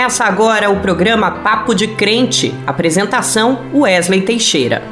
Começa agora o programa Papo de Crente. Apresentação: Wesley Teixeira.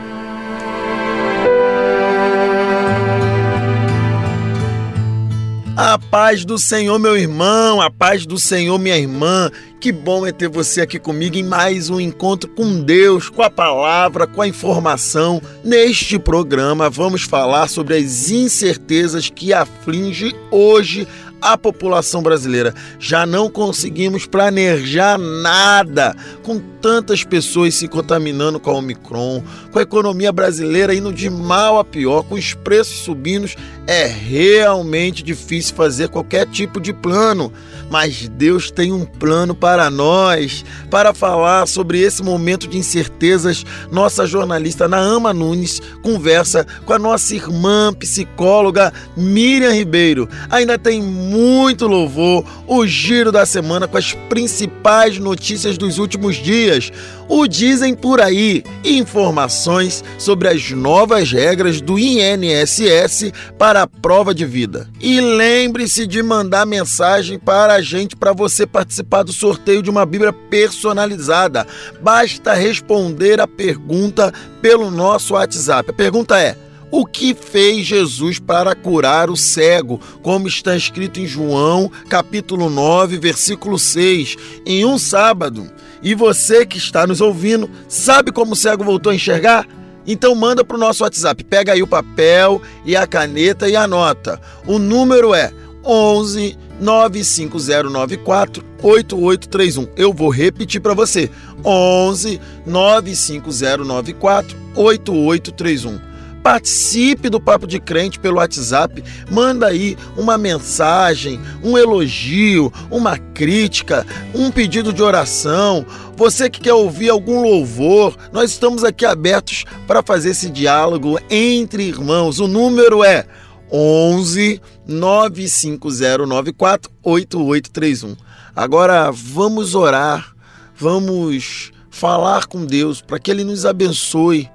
A paz do Senhor, meu irmão, a paz do Senhor, minha irmã. Que bom é ter você aqui comigo em mais um encontro com Deus, com a palavra, com a informação. Neste programa vamos falar sobre as incertezas que aflige hoje a população brasileira. Já não conseguimos planejar nada com tantas pessoas se contaminando com a Omicron, com a economia brasileira indo de mal a pior, com os preços subindo. É realmente difícil fazer qualquer tipo de plano, mas Deus tem um plano para nós. Para falar sobre esse momento de incertezas, nossa jornalista Naama Nunes conversa com a nossa irmã psicóloga Miriam Ribeiro. Ainda tem muito louvor, o giro da semana com as principais notícias dos últimos dias, o Dizem Por Aí, informações sobre as novas regras do INSS para a prova de vida. E lembre-se de mandar mensagem para gente para você participar do sorteio de uma Bíblia personalizada. Basta responder a pergunta pelo nosso WhatsApp. A pergunta é: o que fez Jesus para curar o cego, como está escrito em João, capítulo 9, versículo 6, em um sábado. E você que está nos ouvindo, sabe como o cego voltou a enxergar? Então manda para o nosso WhatsApp, pega aí o papel e a caneta e anota. O número é 11 95094 8831. Eu vou repetir para você. 11 95094 8831 participe do Papo de Crente pelo WhatsApp, manda aí uma mensagem, um elogio, uma crítica, um pedido de oração. Você que quer ouvir algum louvor, nós estamos aqui abertos para fazer esse diálogo entre irmãos. O número é 11 95094 8831. Agora vamos orar, vamos falar com Deus para que Ele nos abençoe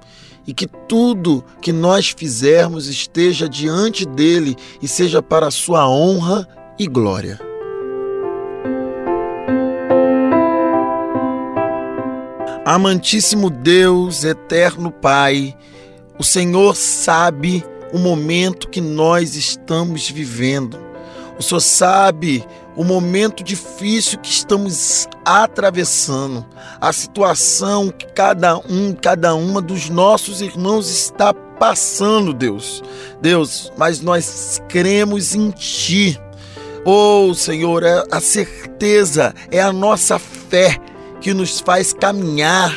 e que tudo que nós fizermos esteja diante dele e seja para a sua honra e glória. Amantíssimo Deus, eterno Pai, o Senhor sabe o momento que nós estamos vivendo. O Senhor sabe o momento difícil que estamos atravessando, a situação que cada um, cada uma dos nossos irmãos está passando, Deus. Deus, mas nós cremos em Ti. Oh, Senhor, é a certeza, é a nossa fé que nos faz caminhar,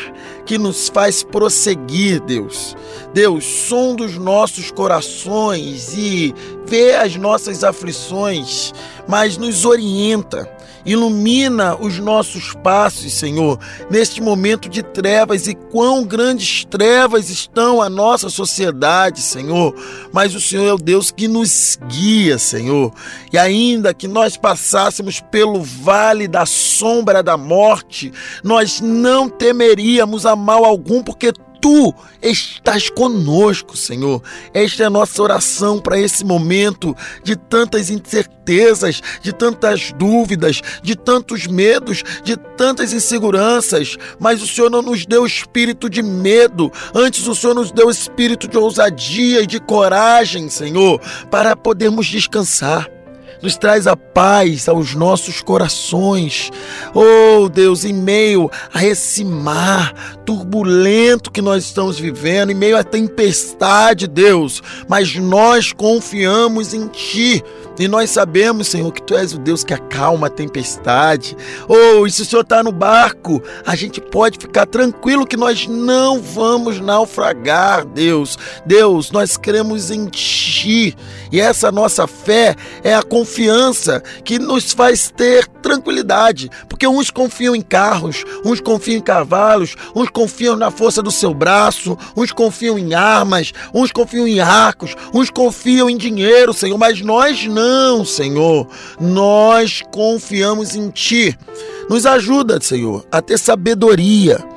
que nos faz prosseguir, Deus. Deus, som dos nossos corações e vê as nossas aflições, mas nos orienta Ilumina os nossos passos, Senhor, neste momento de trevas e quão grandes trevas estão a nossa sociedade, Senhor. Mas o Senhor é o Deus que nos guia, Senhor. E ainda que nós passássemos pelo vale da sombra da morte, nós não temeríamos a mal algum, porque tu estás conosco, Senhor. Esta é a nossa oração para esse momento de tantas incertezas, de tantas dúvidas, de tantos medos, de tantas inseguranças. Mas o Senhor não nos deu espírito de medo, antes o Senhor nos deu espírito de ousadia e de coragem, Senhor, para podermos descansar nos traz a paz aos nossos corações. Oh Deus, em meio a esse mar turbulento que nós estamos vivendo, em meio à tempestade, Deus, mas nós confiamos em Ti. E nós sabemos, Senhor, que Tu és o Deus que acalma a tempestade. Oh, e se o Senhor está no barco, a gente pode ficar tranquilo que nós não vamos naufragar, Deus. Deus, nós cremos em Ti. E essa nossa fé é a confiança confiança que nos faz ter tranquilidade, porque uns confiam em carros, uns confiam em cavalos, uns confiam na força do seu braço, uns confiam em armas, uns confiam em arcos, uns confiam em dinheiro, Senhor, mas nós não, Senhor. Nós confiamos em Ti. Nos ajuda, Senhor, a ter sabedoria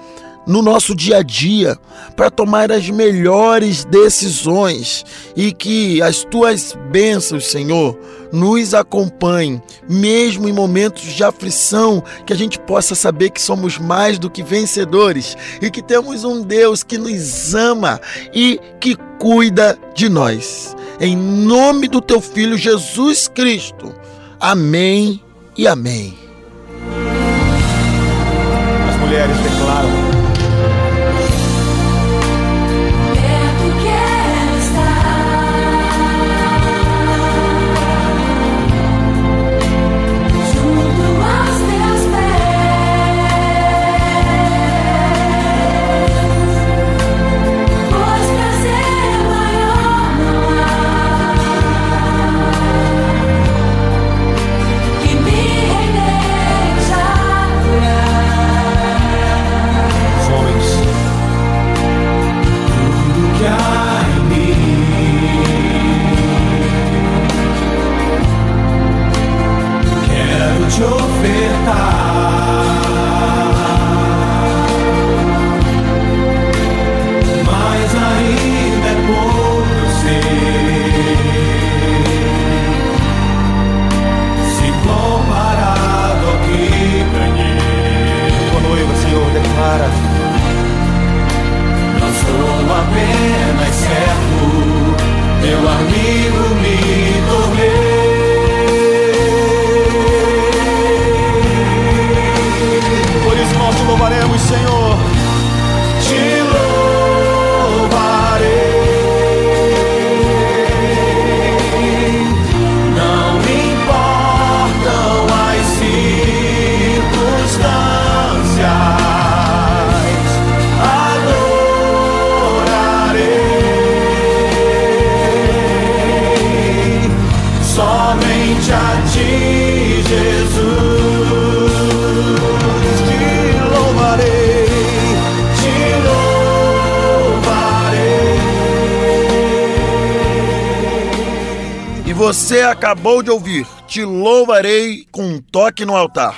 no nosso dia a dia para tomar as melhores decisões e que as tuas bênçãos, Senhor, nos acompanhem, mesmo em momentos de aflição, que a gente possa saber que somos mais do que vencedores e que temos um Deus que nos ama e que cuida de nós. Em nome do teu filho Jesus Cristo. Amém e amém. As mulheres declaram Você acabou de ouvir Te Louvarei com um toque no altar.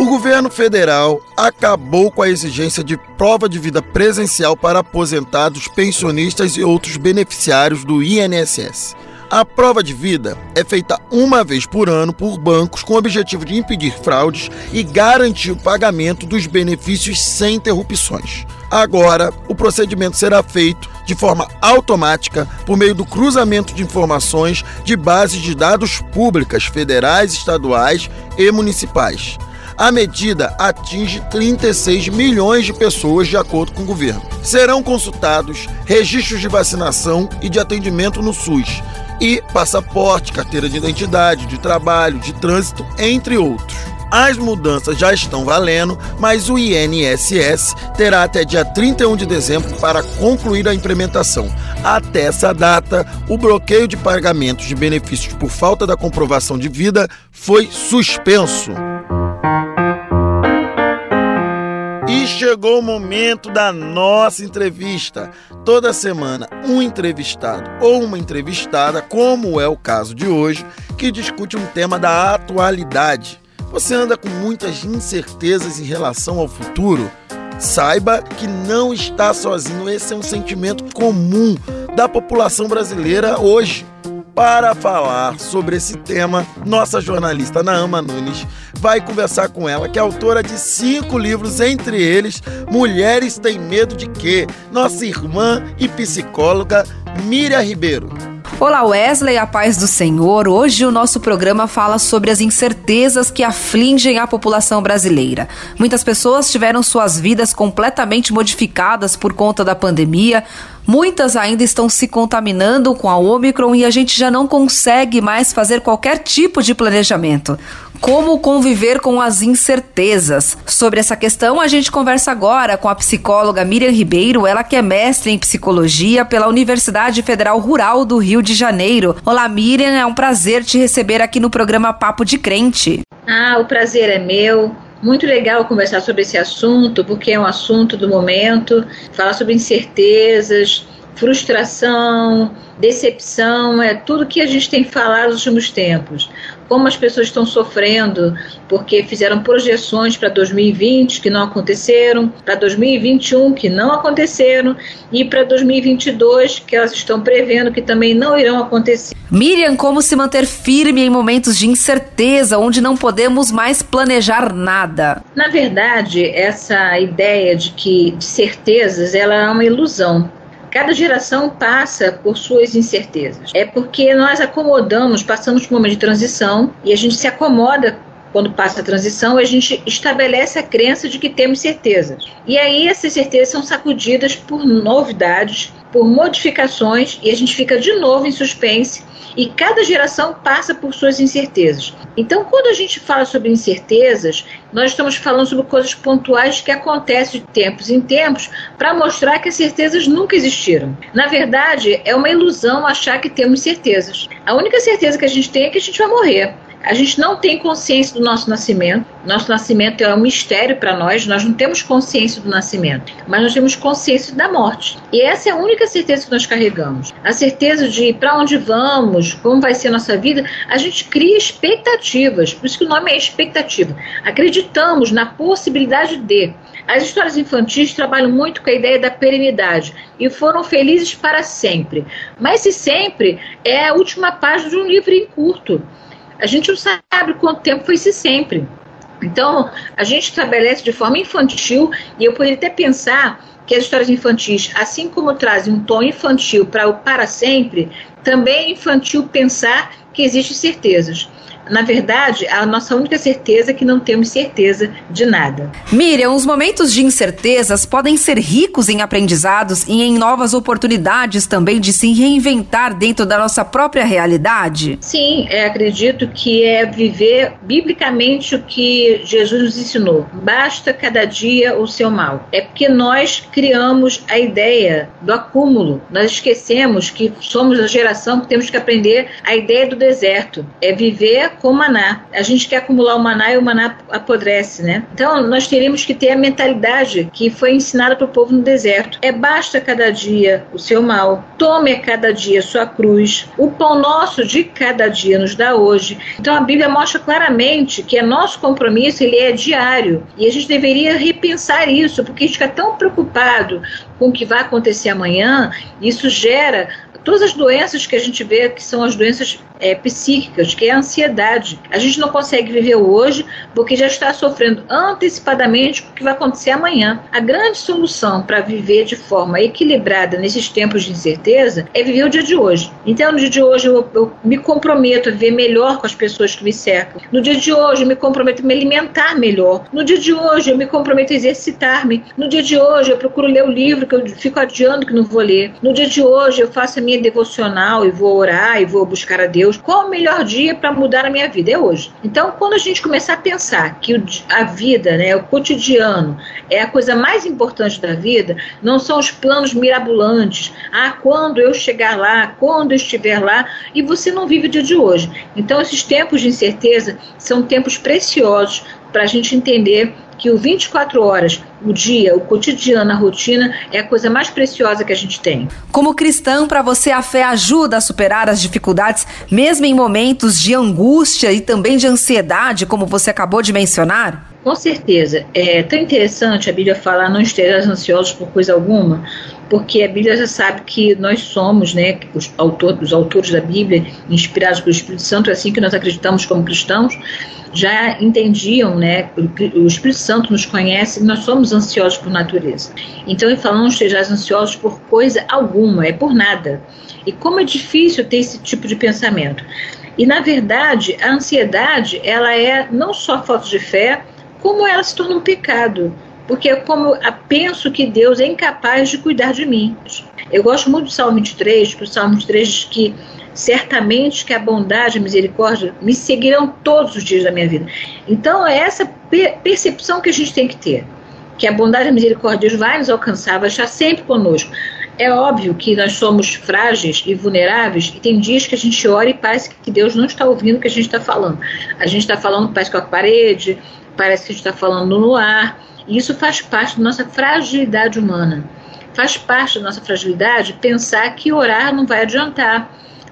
O governo federal acabou com a exigência de prova de vida presencial para aposentados, pensionistas e outros beneficiários do INSS. A prova de vida é feita uma vez por ano por bancos com o objetivo de impedir fraudes e garantir o pagamento dos benefícios sem interrupções. Agora, o procedimento será feito de forma automática por meio do cruzamento de informações de bases de dados públicas federais, estaduais e municipais. A medida atinge 36 milhões de pessoas, de acordo com o governo. Serão consultados registros de vacinação e de atendimento no SUS, e passaporte, carteira de identidade, de trabalho, de trânsito, entre outros. As mudanças já estão valendo, mas o INSS terá até dia 31 de dezembro para concluir a implementação. Até essa data, o bloqueio de pagamentos de benefícios por falta da comprovação de vida foi suspenso. Chegou o momento da nossa entrevista. Toda semana, um entrevistado ou uma entrevistada, como é o caso de hoje, que discute um tema da atualidade. Você anda com muitas incertezas em relação ao futuro? Saiba que não está sozinho, esse é um sentimento comum da população brasileira hoje. Para falar sobre esse tema, nossa jornalista Naama Nunes vai conversar com ela, que é autora de cinco livros, entre eles Mulheres Têm Medo de Quê? Nossa irmã e psicóloga Miriam Ribeiro. Olá Wesley, a paz do Senhor. Hoje o nosso programa fala sobre as incertezas que afligem a população brasileira. Muitas pessoas tiveram suas vidas completamente modificadas por conta da pandemia. Muitas ainda estão se contaminando com a Omicron e a gente já não consegue mais fazer qualquer tipo de planejamento. Como conviver com as incertezas? Sobre essa questão, a gente conversa agora com a psicóloga Miriam Ribeiro, ela que é mestre em psicologia pela Universidade Federal Rural do Rio de Janeiro. Olá, Miriam, é um prazer te receber aqui no programa Papo de Crente. Ah, o prazer é meu. Muito legal conversar sobre esse assunto, porque é um assunto do momento, falar sobre incertezas, frustração, decepção, é tudo que a gente tem falado nos últimos tempos. Como as pessoas estão sofrendo porque fizeram projeções para 2020 que não aconteceram, para 2021 que não aconteceram e para 2022 que elas estão prevendo que também não irão acontecer. Miriam, como se manter firme em momentos de incerteza, onde não podemos mais planejar nada? Na verdade, essa ideia de que de certezas ela é uma ilusão. Cada geração passa por suas incertezas. É porque nós acomodamos, passamos por um momento de transição e a gente se acomoda quando passa a transição, a gente estabelece a crença de que temos certezas. E aí essas certezas são sacudidas por novidades, por modificações e a gente fica de novo em suspense e cada geração passa por suas incertezas. Então, quando a gente fala sobre incertezas, nós estamos falando sobre coisas pontuais que acontecem de tempos em tempos para mostrar que as certezas nunca existiram. Na verdade, é uma ilusão achar que temos certezas. A única certeza que a gente tem é que a gente vai morrer. A gente não tem consciência do nosso nascimento. Nosso nascimento é um mistério para nós. Nós não temos consciência do nascimento, mas nós temos consciência da morte. E essa é a única certeza que nós carregamos. A certeza de para onde vamos, como vai ser a nossa vida. A gente cria expectativas. Por isso que o nome é expectativa. Acreditamos na possibilidade de. As histórias infantis trabalham muito com a ideia da perenidade e foram felizes para sempre. Mas se sempre é a última página de um livro em curto. A gente não sabe quanto tempo foi esse sempre. Então, a gente estabelece de forma infantil, e eu poderia até pensar que as histórias infantis, assim como trazem um tom infantil para o para sempre, também é infantil pensar que existem certezas na verdade, a nossa única certeza é que não temos certeza de nada. Miriam, os momentos de incertezas podem ser ricos em aprendizados e em novas oportunidades também de se reinventar dentro da nossa própria realidade? Sim, é, acredito que é viver biblicamente o que Jesus nos ensinou. Basta cada dia o seu mal. É porque nós criamos a ideia do acúmulo. Nós esquecemos que somos a geração que temos que aprender a ideia do deserto. É viver com maná. A gente quer acumular o maná e o maná apodrece, né? Então nós teríamos que ter a mentalidade que foi ensinada para o povo no deserto. É basta cada dia o seu mal, tome a cada dia sua cruz. O pão nosso de cada dia nos dá hoje. Então a Bíblia mostra claramente que é nosso compromisso, ele é diário. E a gente deveria repensar isso, porque a gente fica tão preocupado com o que vai acontecer amanhã, isso gera todas as doenças que a gente vê que são as doenças é, psíquicas, que é a ansiedade. A gente não consegue viver hoje porque já está sofrendo antecipadamente o que vai acontecer amanhã. A grande solução para viver de forma equilibrada nesses tempos de incerteza é viver o dia de hoje. Então, no dia de hoje, eu, eu me comprometo a viver melhor com as pessoas que me cercam. No dia de hoje, eu me comprometo a me alimentar melhor. No dia de hoje, eu me comprometo a exercitar-me. No dia de hoje, eu procuro ler o livro que eu fico adiando que não vou ler. No dia de hoje, eu faço a minha devocional e vou orar e vou buscar a Deus Deus, qual o melhor dia para mudar a minha vida? É hoje. Então, quando a gente começar a pensar que a vida, né, o cotidiano, é a coisa mais importante da vida, não são os planos mirabolantes. Ah, quando eu chegar lá, quando eu estiver lá, e você não vive o dia de hoje. Então, esses tempos de incerteza são tempos preciosos para a gente entender que o 24 horas, o dia, o cotidiano, a rotina é a coisa mais preciosa que a gente tem. Como cristão, para você a fé ajuda a superar as dificuldades, mesmo em momentos de angústia e também de ansiedade, como você acabou de mencionar? Com certeza. É tão interessante a Bíblia falar não estejam ansiosos por coisa alguma, porque a Bíblia já sabe que nós somos, né, os, autor, os autores da Bíblia, inspirados pelo Espírito Santo, é assim que nós acreditamos como cristãos, já entendiam, né, o, Espírito Santo nos conhece, nós somos ansiosos por natureza. Então ele fala, não estejais ansiosos por coisa alguma, é por nada. E como é difícil ter esse tipo de pensamento. E na verdade, a ansiedade, ela é não só falta de fé, como ela se torna um pecado. Porque é como penso que Deus é incapaz de cuidar de mim. Eu gosto muito do Salmo 23, porque o Salmo 23 diz que certamente que a bondade e a misericórdia me seguirão todos os dias da minha vida. Então é essa percepção que a gente tem que ter, que a bondade e a misericórdia de Deus vai nos alcançar, vai estar sempre conosco. É óbvio que nós somos frágeis e vulneráveis e tem dias que a gente ora e parece que Deus não está ouvindo o que a gente está falando. A gente está falando, parece com a parede, parece que a gente está falando no ar. E isso faz parte da nossa fragilidade humana. Faz parte da nossa fragilidade pensar que orar não vai adiantar.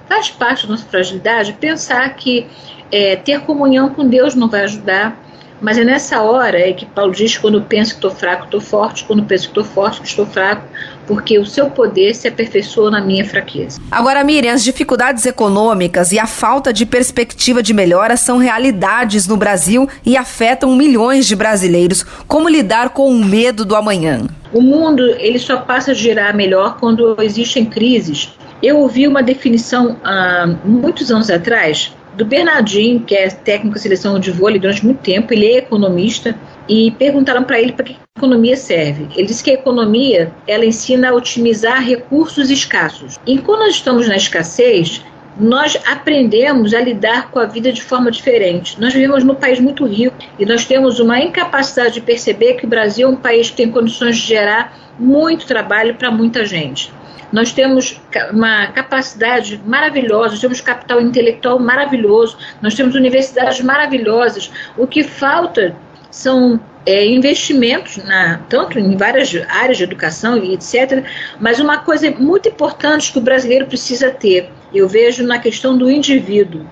Faz parte da nossa fragilidade pensar que É, ter comunhão com Deus não vai ajudar. Mas é nessa hora é que Paulo diz: quando penso que estou fraco, estou forte, quando penso que estou forte, estou fraco, porque o seu poder se aperfeiçoa na minha fraqueza. Agora, Miriam, as dificuldades econômicas e a falta de perspectiva de melhora são realidades no Brasil e afetam milhões de brasileiros. Como lidar com o medo do amanhã? O mundo ele só passa a girar melhor quando existem crises. Eu ouvi uma definição há muitos anos atrás do Bernardinho, que é técnico de seleção de vôlei durante muito tempo, ele é economista, e perguntaram para ele para que economia serve. Ele disse que a economia ela ensina a otimizar recursos escassos. E quando nós estamos na escassez, nós aprendemos a lidar com a vida de forma diferente. Nós vivemos num país muito rico e nós temos uma incapacidade de perceber que o Brasil é um país que tem condições de gerar muito trabalho para muita gente. Nós temos uma capacidade maravilhosa, temos capital intelectual maravilhoso, nós temos universidades maravilhosas. O que falta são é, investimentos, na, tanto em várias áreas de educação e etc., mas uma coisa muito importante que o brasileiro precisa ter, eu vejo na questão do indivíduo,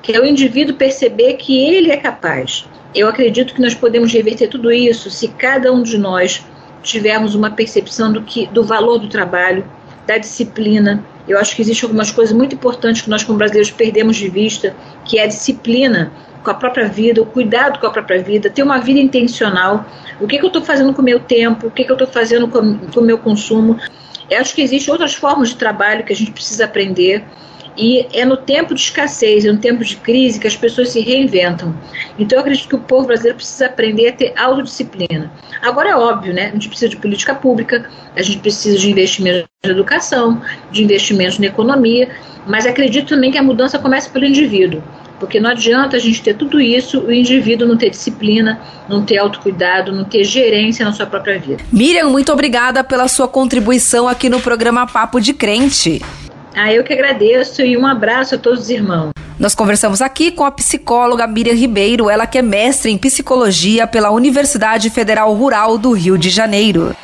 que é o indivíduo perceber que ele é capaz. Eu acredito que nós podemos reverter tudo isso se cada um de nós tivermos uma percepção do, que, do valor do trabalho, da disciplina. Eu acho que existem algumas coisas muito importantes que nós, como brasileiros, perdemos de vista, que é a disciplina com a própria vida, o cuidado com a própria vida, ter uma vida intencional. O que, que eu estou fazendo com o meu tempo, o que, que eu estou fazendo com, com o meu consumo. Eu acho que existem outras formas de trabalho que a gente precisa aprender. E é no tempo de escassez, é no tempo de crise que as pessoas se reinventam. Então eu acredito que o povo brasileiro precisa aprender a ter autodisciplina. Agora é óbvio, né? A gente precisa de política pública, a gente precisa de investimentos na educação, de investimentos na economia, mas acredito também que a mudança começa pelo indivíduo. Porque não adianta a gente ter tudo isso, o indivíduo não ter disciplina, não ter autocuidado, não ter gerência na sua própria vida. Miriam, muito obrigada pela sua contribuição aqui no programa Papo de Crente. Ah, eu que agradeço e um abraço a todos os irmãos. Nós conversamos aqui com a psicóloga Miriam Ribeiro, ela que é mestre em psicologia pela Universidade Federal Rural do Rio de Janeiro.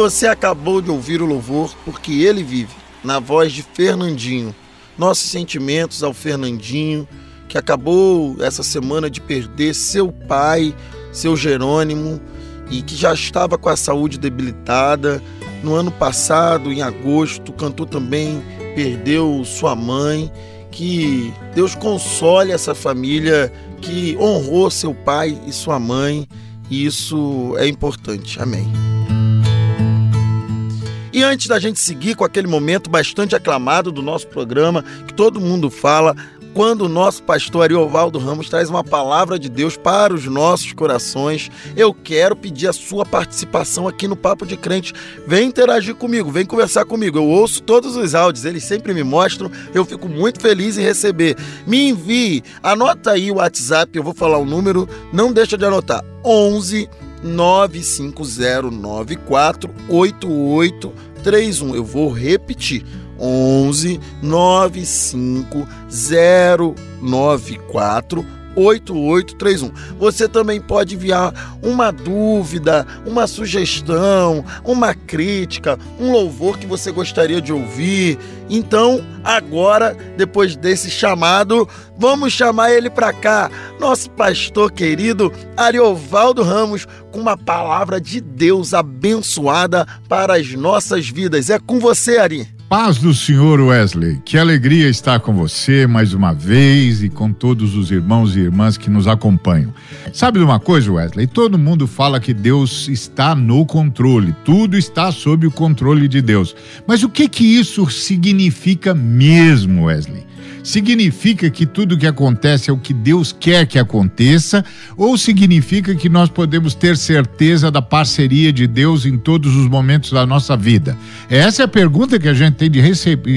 Você acabou de ouvir o louvor Porque Ele Vive, na voz de Fernandinho. Nossos sentimentos ao Fernandinho, que acabou essa semana de perder seu pai, seu Jerônimo, e que já estava com a saúde debilitada. No ano passado, em agosto, cantou também, perdeu sua mãe. Que Deus console essa família que honrou seu pai e sua mãe, e isso é importante. Amém. E antes da gente seguir com aquele momento bastante aclamado do nosso programa, que todo mundo fala, quando o nosso pastor Ariovaldo Ramos traz uma palavra de Deus para os nossos corações, eu quero pedir a sua participação aqui no Papo de Crente. Vem interagir comigo, vem conversar comigo. Eu ouço todos os áudios, eles sempre me mostram, eu fico muito feliz em receber. Me envie, anota aí o WhatsApp, eu vou falar o número, não deixa de anotar. 11 9509488 8831. Eu vou repetir. 11 95 094 8831. Você também pode enviar uma dúvida, uma sugestão, uma crítica, um louvor que você gostaria de ouvir. Então, agora, depois desse chamado, vamos chamar ele para cá, nosso pastor querido Ariovaldo Ramos, com uma palavra de Deus abençoada para as nossas vidas. É com você, Ari. Paz do Senhor Wesley, que alegria estar com você mais uma vez e com todos os irmãos e irmãs que nos acompanham. Sabe de uma coisa, Wesley? Todo mundo fala que Deus está no controle, tudo está sob o controle de Deus. Mas o que que isso significa mesmo, Wesley? significa que tudo que acontece é o que Deus quer que aconteça, ou significa que nós podemos ter certeza da parceria de Deus em todos os momentos da nossa vida? Essa é a pergunta que a gente tem de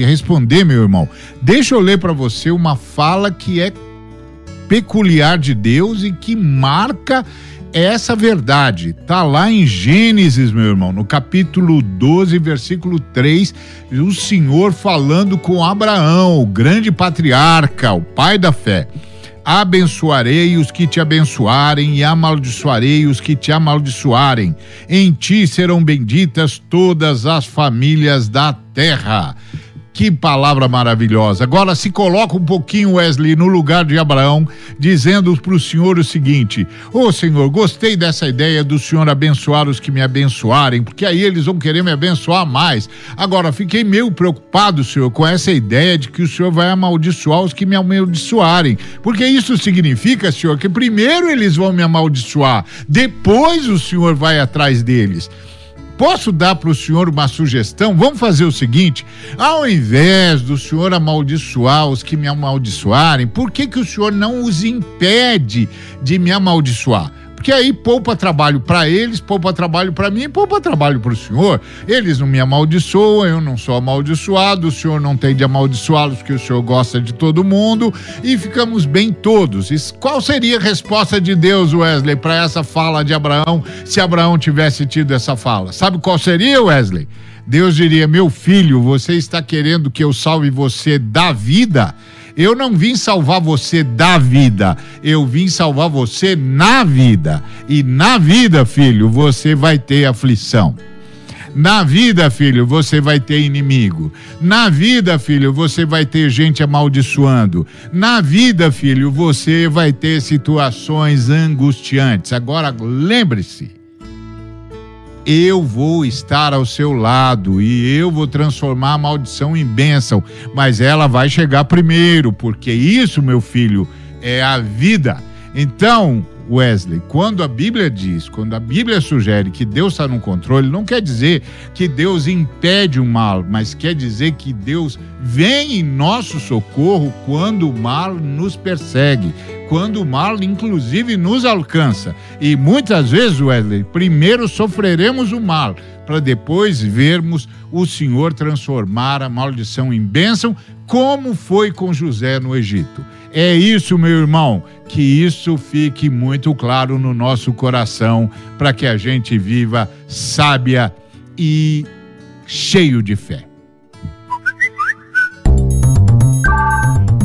responder, meu irmão. Deixa eu ler para você uma fala que é peculiar de Deus e que marca essa verdade tá lá em Gênesis, meu irmão, no capítulo 12, versículo 3, o Senhor falando com Abraão, o grande patriarca, o pai da fé. Abençoarei os que te abençoarem e amaldiçoarei os que te amaldiçoarem. Em ti serão benditas todas as famílias da terra. Que palavra maravilhosa. Agora se coloca um pouquinho, Wesley, no lugar de Abraão, dizendo para o Senhor o seguinte: Ô oh, Senhor, gostei dessa ideia do Senhor abençoar os que me abençoarem, porque aí eles vão querer me abençoar mais. Agora, fiquei meio preocupado, Senhor, com essa ideia de que o Senhor vai amaldiçoar os que me amaldiçoarem. Porque isso significa, Senhor, que primeiro eles vão me amaldiçoar, depois o Senhor vai atrás deles. Posso dar para o senhor uma sugestão? Vamos fazer o seguinte: ao invés do senhor amaldiçoar os que me amaldiçoarem, por que, que o senhor não os impede de me amaldiçoar? Porque aí poupa trabalho para eles, poupa trabalho para mim, poupa trabalho para o senhor. Eles não me amaldiçoam, eu não sou amaldiçoado, o senhor não tem de amaldiçoá-los, porque o senhor gosta de todo mundo e ficamos bem todos. E qual seria a resposta de Deus, Wesley, para essa fala de Abraão, se Abraão tivesse tido essa fala? Sabe qual seria, Wesley? Deus diria: Meu filho, você está querendo que eu salve você da vida? Eu não vim salvar você da vida, eu vim salvar você na vida. E na vida, filho, você vai ter aflição. Na vida, filho, você vai ter inimigo. Na vida, filho, você vai ter gente amaldiçoando. Na vida, filho, você vai ter situações angustiantes. Agora, lembre-se eu vou estar ao seu lado e eu vou transformar a maldição em bênção, mas ela vai chegar primeiro, porque isso, meu filho, é a vida. Então, Wesley, quando a Bíblia diz, quando a Bíblia sugere que Deus está no controle, não quer dizer que Deus impede o mal, mas quer dizer que Deus vem em nosso socorro quando o mal nos persegue, quando o mal, inclusive, nos alcança. E muitas vezes, Wesley, primeiro sofreremos o mal, para depois vermos o Senhor transformar a maldição em bênção, como foi com José no Egito. É isso, meu irmão, que isso fique muito claro no nosso coração, para que a gente viva sábia e cheio de fé.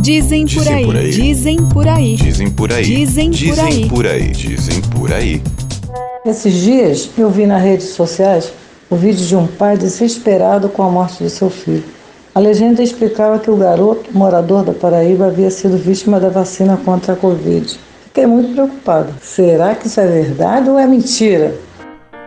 Dizem por, dizem aí, por aí, dizem por aí, dizem por aí, dizem por aí, por aí, dizem por aí. Esses dias eu vi nas redes sociais o vídeo de um pai desesperado com a morte de seu filho. A legenda explicava que o garoto, morador da Paraíba, havia sido vítima da vacina contra a Covid. Fiquei muito preocupada. Será que isso é verdade ou é mentira?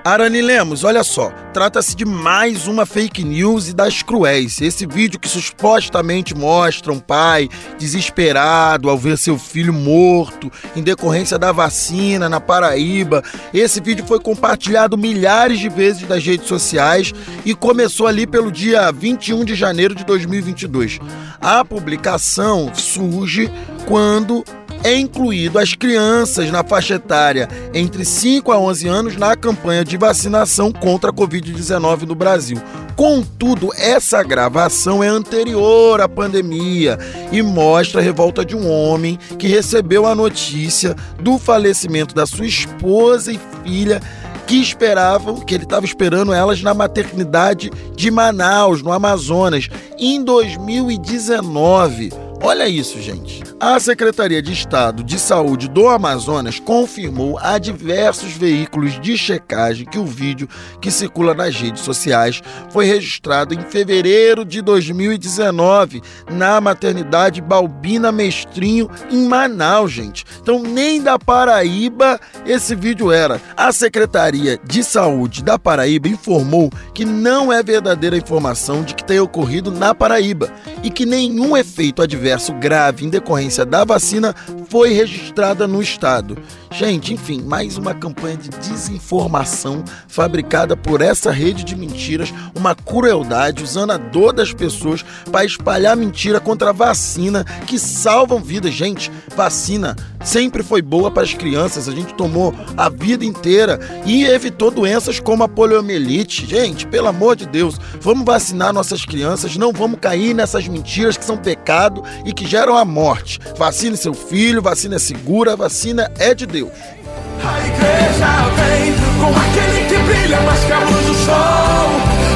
Arani Lemos, olha só, trata-se de mais uma fake news e das cruéis. Esse vídeo que supostamente mostra um pai desesperado ao ver seu filho morto em decorrência da vacina na Paraíba. Esse vídeo foi compartilhado milhares de vezes nas redes sociais e começou ali pelo dia 21 de janeiro de 2022. A publicação surge quando é incluído as crianças na faixa etária entre 5 a 11 anos na campanha de vacinação contra a Covid-19 no Brasil. Contudo, essa gravação é anterior à pandemia e mostra a revolta de um homem que recebeu a notícia do falecimento da sua esposa e filha que esperavam, que ele estava esperando elas na maternidade de Manaus, no Amazonas, em 2019. Olha isso, gente. A Secretaria de Estado de Saúde do Amazonas confirmou a diversos veículos de checagem que o vídeo que circula nas redes sociais foi registrado em fevereiro de 2019 na maternidade Balbina Mestrinho em Manaus, gente. Então nem da Paraíba esse vídeo era. A Secretaria de Saúde da Paraíba informou que não é verdadeira a informação de que tenha ocorrido na Paraíba e que nenhum efeito adverso grave em decorrência da vacina foi registrada no estado. Gente, enfim, mais uma campanha de desinformação fabricada por essa rede de mentiras, uma crueldade usando a dor das pessoas para espalhar mentira contra a vacina que salvam vidas. Gente, vacina sempre foi boa para as crianças, a gente tomou a vida inteira e evitou doenças como a poliomielite. Gente, pelo amor de Deus, vamos vacinar nossas crianças, não vamos cair nessas mentiras que são pecado e que geram a morte. Vacine seu filho, vacina é segura, vacina é de Deus. A igreja vem com aquele que brilha mais que a luz do sol,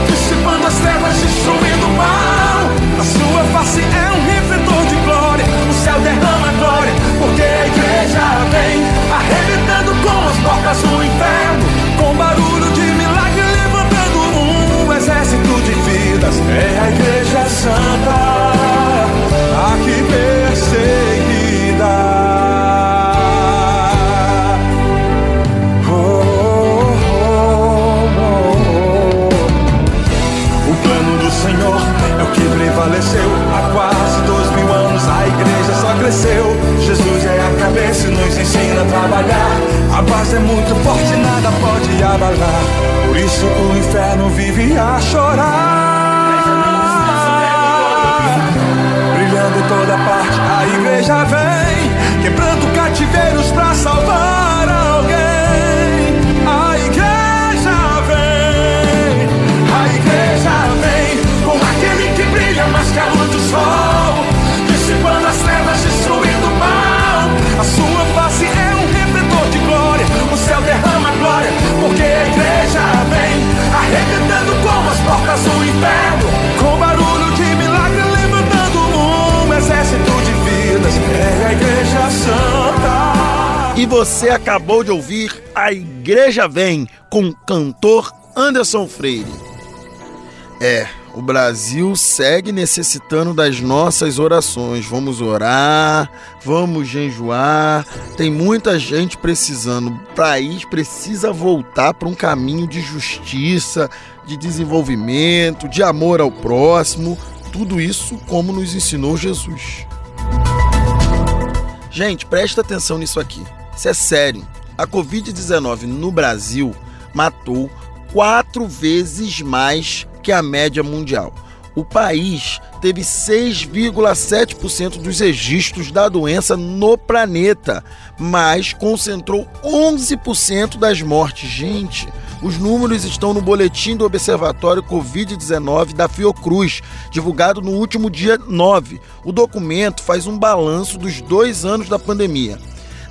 dissipando as trevas, destruindo o mal. A sua face é você acabou de ouvir A Igreja Vem com o cantor Anderson Freire. É, o Brasil segue necessitando das nossas orações. Vamos orar, vamos jejuar. Tem muita gente precisando. O país precisa voltar para um caminho de justiça, de desenvolvimento, de amor ao próximo. Tudo isso como nos ensinou Jesus. Gente, presta atenção nisso aqui. Isso é sério. A Covid-19 no Brasil matou quatro vezes mais que a média mundial. O país teve 6,7% dos registros da doença no planeta, mas concentrou 11% das mortes. Gente, os números estão no boletim do Observatório Covid-19 da Fiocruz, divulgado no último dia 9. O documento faz um balanço dos dois anos da pandemia.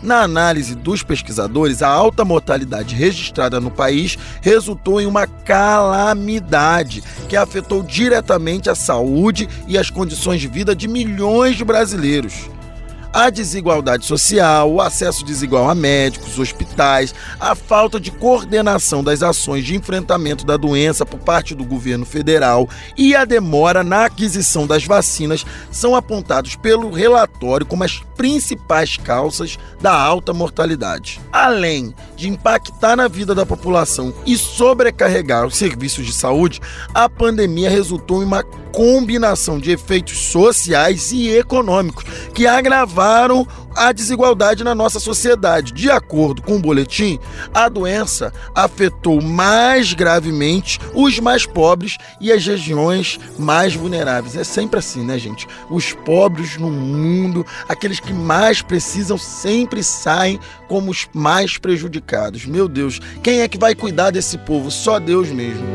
Na análise dos pesquisadores, a alta mortalidade registrada no país resultou em uma calamidade que afetou diretamente a saúde e as condições de vida de milhões de brasileiros. A desigualdade social, o acesso desigual a médicos, hospitais, a falta de coordenação das ações de enfrentamento da doença por parte do governo federal e a demora na aquisição das vacinas são apontados pelo relatório como as principais causas da alta mortalidade. Além de impactar na vida da população e sobrecarregar os serviços de saúde, a pandemia resultou em uma combinação de efeitos sociais e econômicos que agravaram a desigualdade na nossa sociedade. De acordo com o boletim, a doença afetou mais gravemente os mais pobres e as regiões mais vulneráveis. É sempre assim, né, gente? Os pobres no mundo, aqueles que mais precisam, sempre saem como os mais prejudicados. Meu Deus, quem é que vai cuidar desse povo? Só Deus mesmo.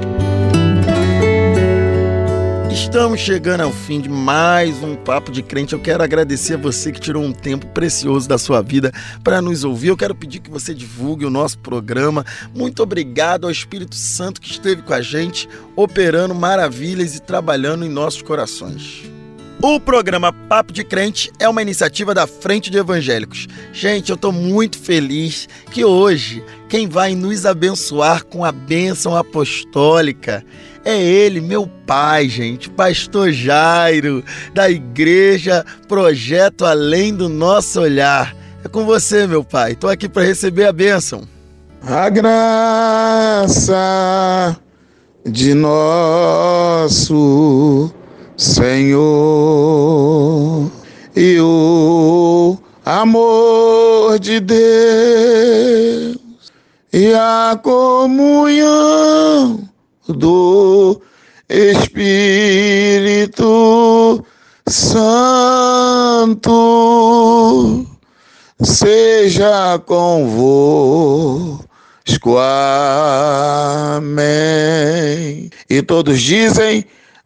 Estamos chegando ao fim de mais um Papo de Crente. Eu quero agradecer a você que tirou um tempo precioso da sua vida para nos ouvir. Eu quero pedir que você divulgue o nosso programa. Muito obrigado ao Espírito Santo que esteve com a gente, operando maravilhas e trabalhando em nossos corações. O programa Papo de Crente é uma iniciativa da Frente de Evangélicos. Gente, eu estou muito feliz que hoje quem vai nos abençoar com a bênção apostólica é ele, meu pai, gente, Pastor Jairo, da Igreja Projeto Além do Nosso Olhar. É com você, meu pai. Estou aqui para receber a bênção. A graça de nosso Senhor e o amor de Deus e a comunhão do Espírito Santo seja convosco. Amém. E todos dizem